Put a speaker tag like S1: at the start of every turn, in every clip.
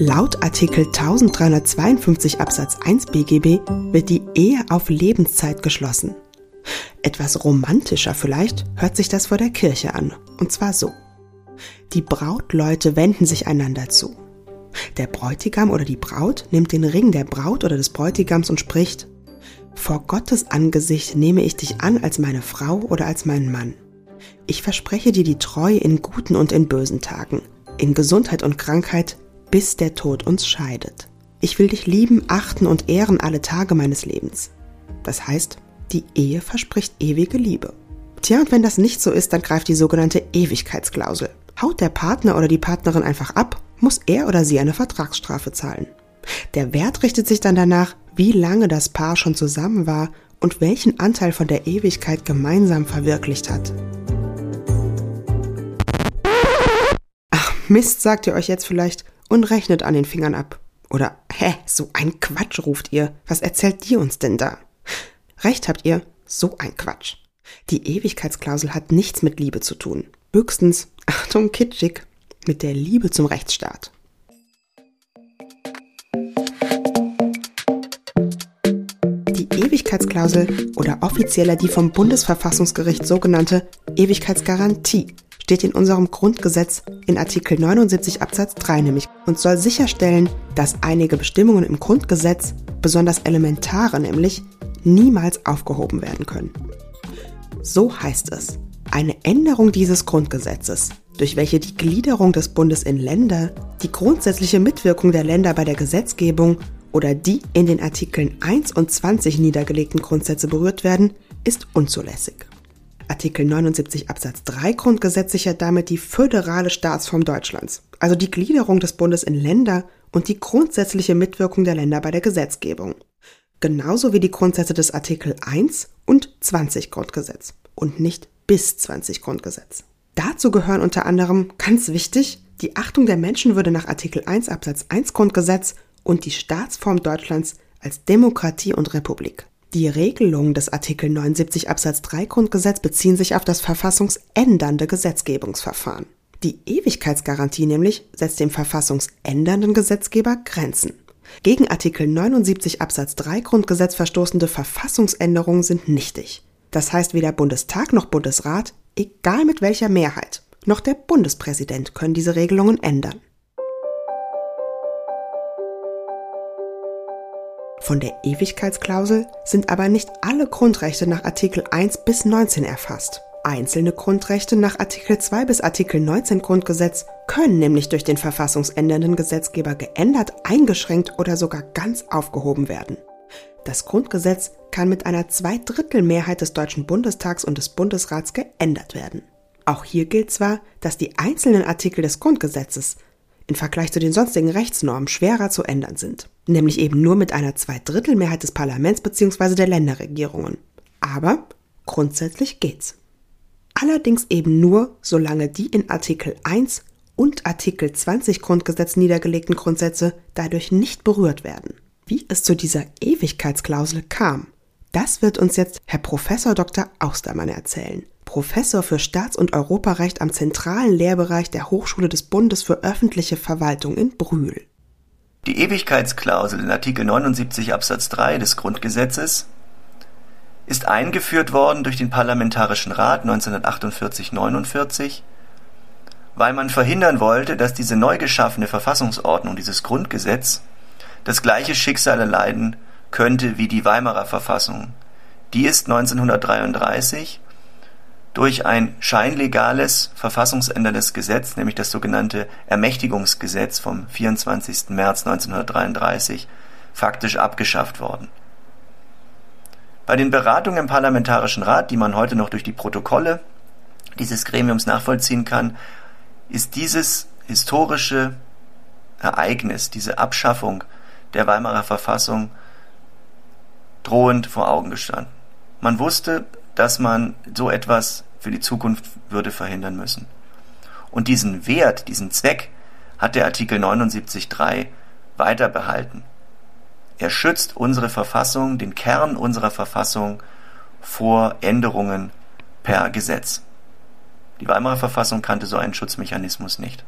S1: Laut Artikel 1352 Absatz 1 BGB wird die Ehe auf Lebenszeit geschlossen. Etwas romantischer vielleicht hört sich das vor der Kirche an, und zwar so. Die Brautleute wenden sich einander zu. Der Bräutigam oder die Braut nimmt den Ring der Braut oder des Bräutigams und spricht, Vor Gottes Angesicht nehme ich dich an als meine Frau oder als meinen Mann. Ich verspreche dir die Treue in guten und in bösen Tagen, in Gesundheit und Krankheit, bis der Tod uns scheidet. Ich will dich lieben, achten und ehren alle Tage meines Lebens. Das heißt, die Ehe verspricht ewige Liebe. Tja, und wenn das nicht so ist, dann greift die sogenannte Ewigkeitsklausel. Haut der Partner oder die Partnerin einfach ab, muss er oder sie eine Vertragsstrafe zahlen. Der Wert richtet sich dann danach, wie lange das Paar schon zusammen war und welchen Anteil von der Ewigkeit gemeinsam verwirklicht hat. Ach, Mist, sagt ihr euch jetzt vielleicht und rechnet an den Fingern ab. Oder, hä, so ein Quatsch ruft ihr. Was erzählt die uns denn da? Recht habt ihr, so ein Quatsch. Die Ewigkeitsklausel hat nichts mit Liebe zu tun. Höchstens, Achtung, kitschig, mit der Liebe zum Rechtsstaat. Die Ewigkeitsklausel oder offizieller die vom Bundesverfassungsgericht sogenannte Ewigkeitsgarantie steht in unserem Grundgesetz in Artikel 79 Absatz 3 nämlich und soll sicherstellen, dass einige Bestimmungen im Grundgesetz, besonders elementare nämlich, niemals aufgehoben werden können. So heißt es, eine Änderung dieses Grundgesetzes, durch welche die Gliederung des Bundes in Länder, die grundsätzliche Mitwirkung der Länder bei der Gesetzgebung oder die in den Artikeln 1 und 20 niedergelegten Grundsätze berührt werden, ist unzulässig. Artikel 79 Absatz 3 Grundgesetz sichert damit die föderale Staatsform Deutschlands, also die Gliederung des Bundes in Länder und die grundsätzliche Mitwirkung der Länder bei der Gesetzgebung. Genauso wie die Grundsätze des Artikel 1 und 20 Grundgesetz und nicht bis 20 Grundgesetz. Dazu gehören unter anderem, ganz wichtig, die Achtung der Menschenwürde nach Artikel 1 Absatz 1 Grundgesetz und die Staatsform Deutschlands als Demokratie und Republik. Die Regelungen des Artikel 79 Absatz 3 Grundgesetz beziehen sich auf das verfassungsändernde Gesetzgebungsverfahren. Die Ewigkeitsgarantie nämlich setzt dem verfassungsändernden Gesetzgeber Grenzen. Gegen Artikel 79 Absatz 3 Grundgesetz verstoßende Verfassungsänderungen sind nichtig. Das heißt, weder Bundestag noch Bundesrat, egal mit welcher Mehrheit, noch der Bundespräsident können diese Regelungen ändern. Von der Ewigkeitsklausel sind aber nicht alle Grundrechte nach Artikel 1 bis 19 erfasst. Einzelne Grundrechte nach Artikel 2 bis Artikel 19 Grundgesetz können nämlich durch den verfassungsändernden Gesetzgeber geändert, eingeschränkt oder sogar ganz aufgehoben werden. Das Grundgesetz kann mit einer Zweidrittelmehrheit des Deutschen Bundestags und des Bundesrats geändert werden. Auch hier gilt zwar, dass die einzelnen Artikel des Grundgesetzes im Vergleich zu den sonstigen Rechtsnormen schwerer zu ändern sind, nämlich eben nur mit einer Zweidrittelmehrheit des Parlaments bzw. der Länderregierungen. Aber grundsätzlich geht's. Allerdings eben nur, solange die in Artikel 1 und Artikel 20 Grundgesetz niedergelegten Grundsätze dadurch nicht berührt werden. Wie es zu dieser Ewigkeitsklausel kam, das wird uns jetzt Herr Professor Dr. Austermann erzählen. Professor für Staats- und Europarecht am zentralen Lehrbereich der Hochschule des Bundes für öffentliche Verwaltung in Brühl.
S2: Die Ewigkeitsklausel in Artikel 79 Absatz 3 des Grundgesetzes ist eingeführt worden durch den Parlamentarischen Rat 1948-49, weil man verhindern wollte, dass diese neu geschaffene Verfassungsordnung, dieses Grundgesetz, das gleiche Schicksal erleiden könnte wie die Weimarer Verfassung. Die ist 1933 durch ein scheinlegales verfassungsänderndes Gesetz, nämlich das sogenannte Ermächtigungsgesetz vom 24. März 1933, faktisch abgeschafft worden. Bei den Beratungen im Parlamentarischen Rat, die man heute noch durch die Protokolle dieses Gremiums nachvollziehen kann, ist dieses historische Ereignis, diese Abschaffung der Weimarer Verfassung drohend vor Augen gestanden. Man wusste, dass man so etwas für die Zukunft würde verhindern müssen. Und diesen Wert, diesen Zweck hat der Artikel 79.3 weiter behalten. Er schützt unsere Verfassung, den Kern unserer Verfassung vor Änderungen per Gesetz. Die Weimarer Verfassung kannte so einen Schutzmechanismus nicht.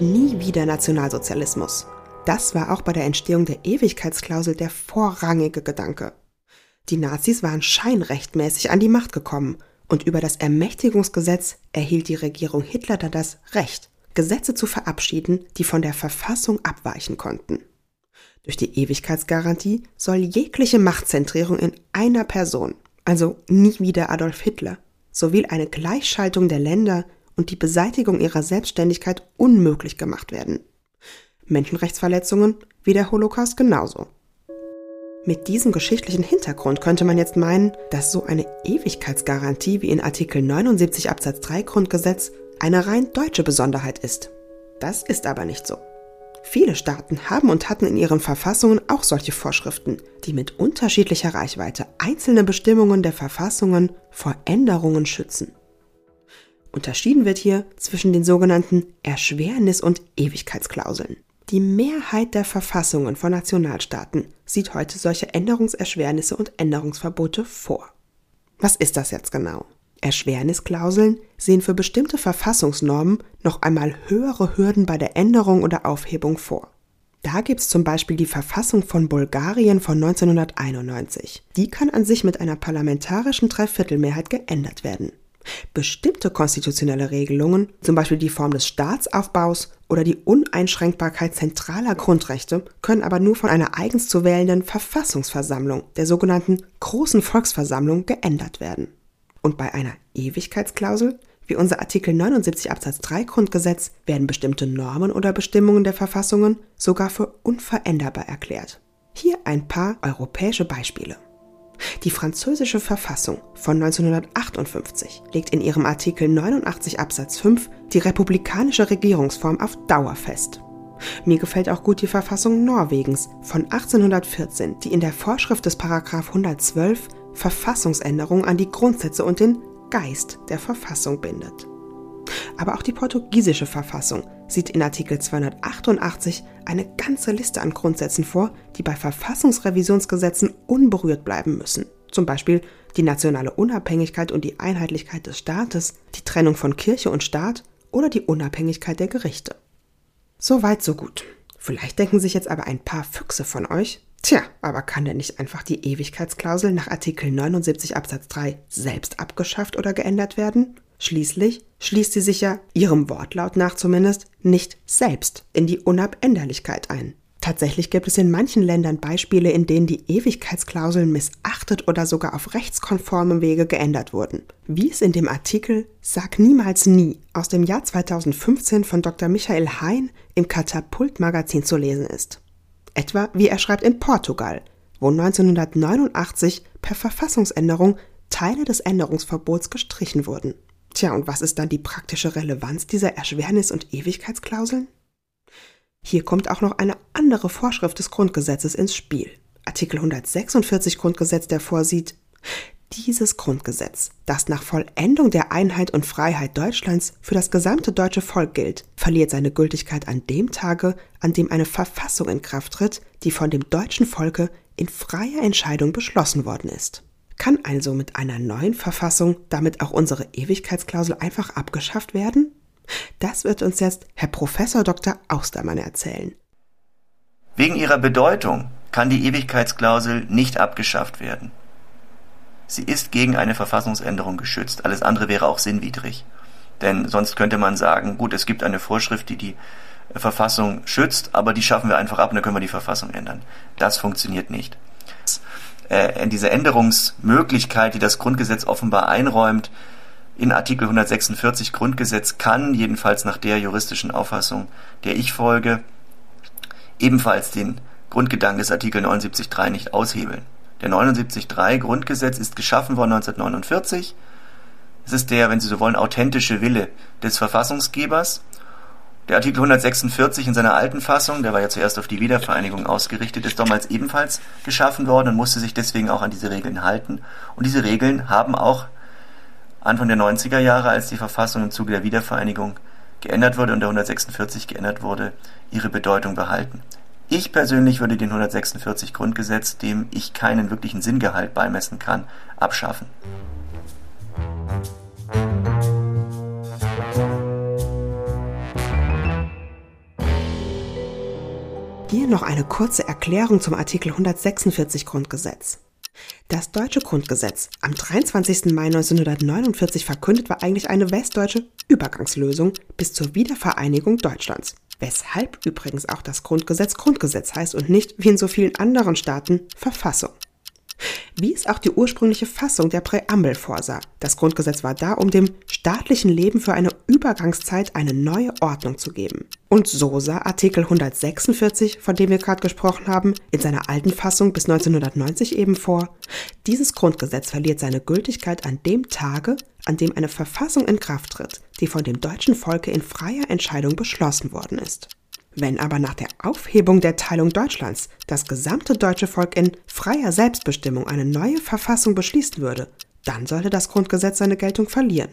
S1: Nie wieder Nationalsozialismus. Das war auch bei der Entstehung der Ewigkeitsklausel der vorrangige Gedanke. Die Nazis waren scheinrechtmäßig an die Macht gekommen und über das Ermächtigungsgesetz erhielt die Regierung Hitler dann das Recht, Gesetze zu verabschieden, die von der Verfassung abweichen konnten. Durch die Ewigkeitsgarantie soll jegliche Machtzentrierung in einer Person, also nie wieder Adolf Hitler, sowie eine Gleichschaltung der Länder und die Beseitigung ihrer Selbstständigkeit unmöglich gemacht werden. Menschenrechtsverletzungen wie der Holocaust genauso. Mit diesem geschichtlichen Hintergrund könnte man jetzt meinen, dass so eine Ewigkeitsgarantie wie in Artikel 79 Absatz 3 Grundgesetz eine rein deutsche Besonderheit ist. Das ist aber nicht so. Viele Staaten haben und hatten in ihren Verfassungen auch solche Vorschriften, die mit unterschiedlicher Reichweite einzelne Bestimmungen der Verfassungen vor Änderungen schützen. Unterschieden wird hier zwischen den sogenannten Erschwernis- und Ewigkeitsklauseln. Die Mehrheit der Verfassungen von Nationalstaaten sieht heute solche Änderungserschwernisse und Änderungsverbote vor. Was ist das jetzt genau? Erschwernisklauseln sehen für bestimmte Verfassungsnormen noch einmal höhere Hürden bei der Änderung oder Aufhebung vor. Da gibt's zum Beispiel die Verfassung von Bulgarien von 1991. Die kann an sich mit einer parlamentarischen Dreiviertelmehrheit geändert werden. Bestimmte konstitutionelle Regelungen, zum Beispiel die Form des Staatsaufbaus oder die Uneinschränkbarkeit zentraler Grundrechte, können aber nur von einer eigens zu wählenden Verfassungsversammlung, der sogenannten Großen Volksversammlung, geändert werden. Und bei einer Ewigkeitsklausel, wie unser Artikel 79 Absatz 3 Grundgesetz, werden bestimmte Normen oder Bestimmungen der Verfassungen sogar für unveränderbar erklärt. Hier ein paar europäische Beispiele. Die französische Verfassung von 1958 legt in ihrem Artikel 89 Absatz 5 die republikanische Regierungsform auf Dauer fest. Mir gefällt auch gut die Verfassung Norwegens von 1814, die in der Vorschrift des Paragraph 112 Verfassungsänderung an die Grundsätze und den Geist der Verfassung bindet. Aber auch die portugiesische Verfassung sieht in Artikel 288 eine ganze Liste an Grundsätzen vor, die bei Verfassungsrevisionsgesetzen unberührt bleiben müssen. Zum Beispiel die nationale Unabhängigkeit und die Einheitlichkeit des Staates, die Trennung von Kirche und Staat oder die Unabhängigkeit der Gerichte. So weit, so gut. Vielleicht denken sich jetzt aber ein paar Füchse von euch, Tja, aber kann denn nicht einfach die Ewigkeitsklausel nach Artikel 79 Absatz 3 selbst abgeschafft oder geändert werden? Schließlich schließt sie sich ja, ihrem Wortlaut nach zumindest, nicht selbst in die Unabänderlichkeit ein. Tatsächlich gibt es in manchen Ländern Beispiele, in denen die Ewigkeitsklauseln missachtet oder sogar auf rechtskonformem Wege geändert wurden. Wie es in dem Artikel Sag niemals nie aus dem Jahr 2015 von Dr. Michael Hein im Katapult-Magazin zu lesen ist. Etwa wie er schreibt in Portugal, wo 1989 per Verfassungsänderung Teile des Änderungsverbots gestrichen wurden. Tja, und was ist dann die praktische Relevanz dieser Erschwernis- und Ewigkeitsklauseln? Hier kommt auch noch eine andere Vorschrift des Grundgesetzes ins Spiel. Artikel 146 Grundgesetz, der vorsieht, dieses Grundgesetz, das nach Vollendung der Einheit und Freiheit Deutschlands für das gesamte deutsche Volk gilt, verliert seine Gültigkeit an dem Tage, an dem eine Verfassung in Kraft tritt, die von dem deutschen Volke in freier Entscheidung beschlossen worden ist. Kann also mit einer neuen Verfassung damit auch unsere Ewigkeitsklausel einfach abgeschafft werden? Das wird uns jetzt Herr Professor Dr. Austermann erzählen.
S2: Wegen ihrer Bedeutung kann die Ewigkeitsklausel nicht abgeschafft werden. Sie ist gegen eine Verfassungsänderung geschützt. Alles andere wäre auch sinnwidrig. Denn sonst könnte man sagen, gut, es gibt eine Vorschrift, die die Verfassung schützt, aber die schaffen wir einfach ab und dann können wir die Verfassung ändern. Das funktioniert nicht. Äh, diese Änderungsmöglichkeit, die das Grundgesetz offenbar einräumt, in Artikel 146 Grundgesetz kann, jedenfalls nach der juristischen Auffassung, der ich folge, ebenfalls den Grundgedanken des Artikel 79.3 nicht aushebeln. Der 79.3 Grundgesetz ist geschaffen worden 1949. Es ist der, wenn Sie so wollen, authentische Wille des Verfassungsgebers. Der Artikel 146 in seiner alten Fassung, der war ja zuerst auf die Wiedervereinigung ausgerichtet, ist damals ebenfalls geschaffen worden und musste sich deswegen auch an diese Regeln halten. Und diese Regeln haben auch Anfang der 90er Jahre, als die Verfassung im Zuge der Wiedervereinigung geändert wurde und der 146 geändert wurde, ihre Bedeutung behalten. Ich persönlich würde den 146 Grundgesetz, dem ich keinen wirklichen Sinngehalt beimessen kann, abschaffen.
S1: Hier noch eine kurze Erklärung zum Artikel 146 Grundgesetz. Das deutsche Grundgesetz, am 23. Mai 1949 verkündet, war eigentlich eine westdeutsche Übergangslösung bis zur Wiedervereinigung Deutschlands. Weshalb übrigens auch das Grundgesetz Grundgesetz heißt und nicht, wie in so vielen anderen Staaten, Verfassung wie es auch die ursprüngliche Fassung der Präambel vorsah. Das Grundgesetz war da, um dem staatlichen Leben für eine Übergangszeit eine neue Ordnung zu geben. Und so sah Artikel 146, von dem wir gerade gesprochen haben, in seiner alten Fassung bis 1990 eben vor. Dieses Grundgesetz verliert seine Gültigkeit an dem Tage, an dem eine Verfassung in Kraft tritt, die von dem deutschen Volke in freier Entscheidung beschlossen worden ist. Wenn aber nach der Aufhebung der Teilung Deutschlands das gesamte deutsche Volk in freier Selbstbestimmung eine neue Verfassung beschließen würde, dann sollte das Grundgesetz seine Geltung verlieren.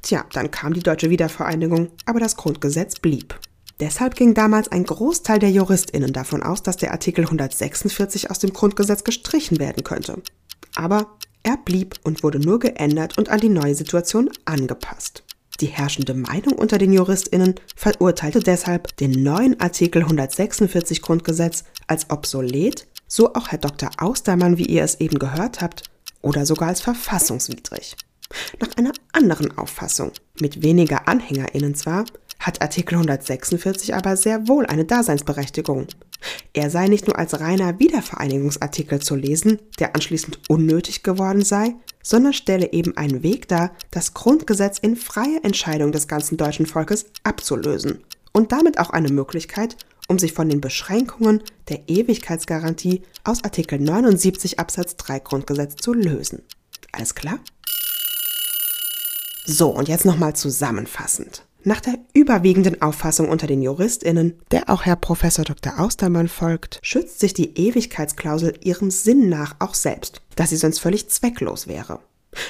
S1: Tja, dann kam die deutsche Wiedervereinigung, aber das Grundgesetz blieb. Deshalb ging damals ein Großteil der Juristinnen davon aus, dass der Artikel 146 aus dem Grundgesetz gestrichen werden könnte. Aber er blieb und wurde nur geändert und an die neue Situation angepasst. Die herrschende Meinung unter den JuristInnen verurteilte deshalb den neuen Artikel 146 Grundgesetz als obsolet, so auch Herr Dr. Austermann, wie ihr es eben gehört habt, oder sogar als verfassungswidrig. Nach einer anderen Auffassung, mit weniger AnhängerInnen zwar, hat Artikel 146 aber sehr wohl eine Daseinsberechtigung. Er sei nicht nur als reiner Wiedervereinigungsartikel zu lesen, der anschließend unnötig geworden sei, sondern stelle eben einen Weg dar, das Grundgesetz in freie Entscheidung des ganzen deutschen Volkes abzulösen und damit auch eine Möglichkeit, um sich von den Beschränkungen der Ewigkeitsgarantie aus Artikel 79 Absatz 3 Grundgesetz zu lösen. Alles klar? So, und jetzt nochmal zusammenfassend. Nach der überwiegenden Auffassung unter den JuristInnen, der auch Herr Professor Dr. Austermann folgt, schützt sich die Ewigkeitsklausel ihrem Sinn nach auch selbst, da sie sonst völlig zwecklos wäre.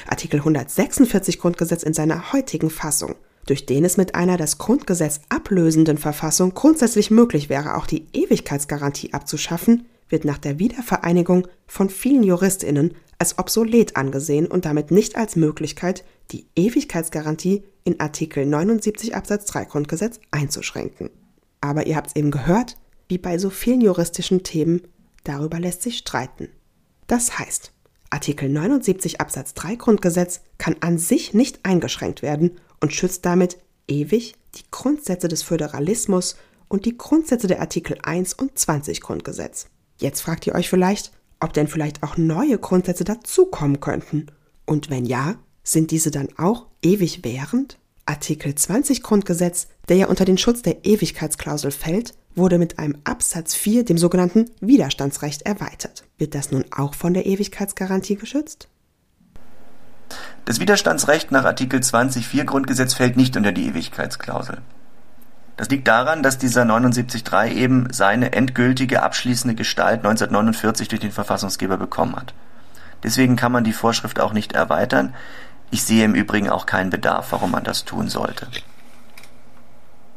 S1: Artikel 146 Grundgesetz in seiner heutigen Fassung, durch den es mit einer das Grundgesetz ablösenden Verfassung grundsätzlich möglich wäre, auch die Ewigkeitsgarantie abzuschaffen, wird nach der Wiedervereinigung von vielen JuristInnen als obsolet angesehen und damit nicht als Möglichkeit, die Ewigkeitsgarantie in Artikel 79 Absatz 3 Grundgesetz einzuschränken. Aber ihr habt es eben gehört, wie bei so vielen juristischen Themen, darüber lässt sich streiten. Das heißt, Artikel 79 Absatz 3 Grundgesetz kann an sich nicht eingeschränkt werden und schützt damit ewig die Grundsätze des Föderalismus und die Grundsätze der Artikel 1 und 20 Grundgesetz. Jetzt fragt ihr euch vielleicht, ob denn vielleicht auch neue Grundsätze dazukommen könnten. Und wenn ja, sind diese dann auch ewig während? Artikel 20 Grundgesetz, der ja unter den Schutz der Ewigkeitsklausel fällt, wurde mit einem Absatz 4, dem sogenannten Widerstandsrecht, erweitert. Wird das nun auch von der Ewigkeitsgarantie geschützt?
S2: Das Widerstandsrecht nach Artikel 20 Grundgesetz fällt nicht unter die Ewigkeitsklausel. Das liegt daran, dass dieser 79.3 eben seine endgültige abschließende Gestalt 1949 durch den Verfassungsgeber bekommen hat. Deswegen kann man die Vorschrift auch nicht erweitern. Ich sehe im Übrigen auch keinen Bedarf, warum man das tun sollte.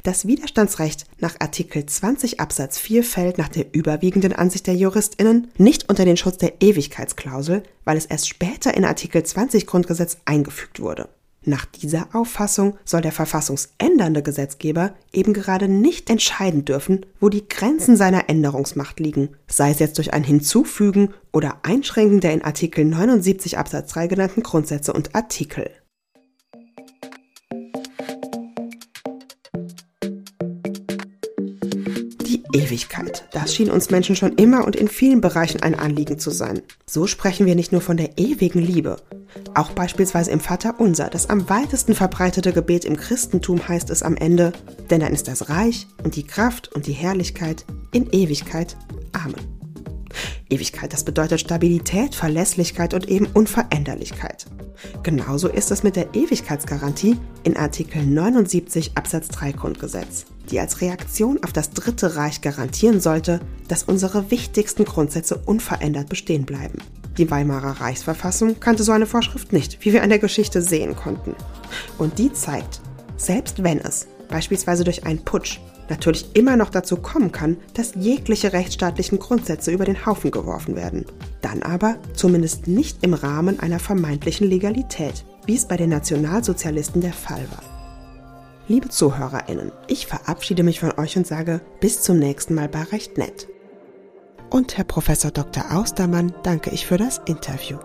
S1: Das Widerstandsrecht nach Artikel 20 Absatz 4 fällt nach der überwiegenden Ansicht der JuristInnen nicht unter den Schutz der Ewigkeitsklausel, weil es erst später in Artikel 20 Grundgesetz eingefügt wurde. Nach dieser Auffassung soll der verfassungsändernde Gesetzgeber eben gerade nicht entscheiden dürfen, wo die Grenzen seiner Änderungsmacht liegen, sei es jetzt durch ein Hinzufügen oder Einschränken der in Artikel 79 Absatz 3 genannten Grundsätze und Artikel. Ewigkeit. Das schien uns Menschen schon immer und in vielen Bereichen ein Anliegen zu sein. So sprechen wir nicht nur von der ewigen Liebe. Auch beispielsweise im Vater Unser, das am weitesten verbreitete Gebet im Christentum heißt es am Ende, denn dann ist das Reich und die Kraft und die Herrlichkeit in Ewigkeit. Amen. Ewigkeit, das bedeutet Stabilität, Verlässlichkeit und eben Unveränderlichkeit. Genauso ist es mit der Ewigkeitsgarantie in Artikel 79 Absatz 3 Grundgesetz, die als Reaktion auf das Dritte Reich garantieren sollte, dass unsere wichtigsten Grundsätze unverändert bestehen bleiben. Die Weimarer Reichsverfassung kannte so eine Vorschrift nicht, wie wir an der Geschichte sehen konnten. Und die zeigt, selbst wenn es, beispielsweise durch einen Putsch, natürlich immer noch dazu kommen kann, dass jegliche rechtsstaatlichen Grundsätze über den Haufen geworfen werden. Dann aber zumindest nicht im Rahmen einer vermeintlichen Legalität, wie es bei den Nationalsozialisten der Fall war. Liebe ZuhörerInnen, ich verabschiede mich von euch und sage bis zum nächsten Mal bei Recht Nett. Und Herr Professor Dr. Austermann danke ich für das Interview.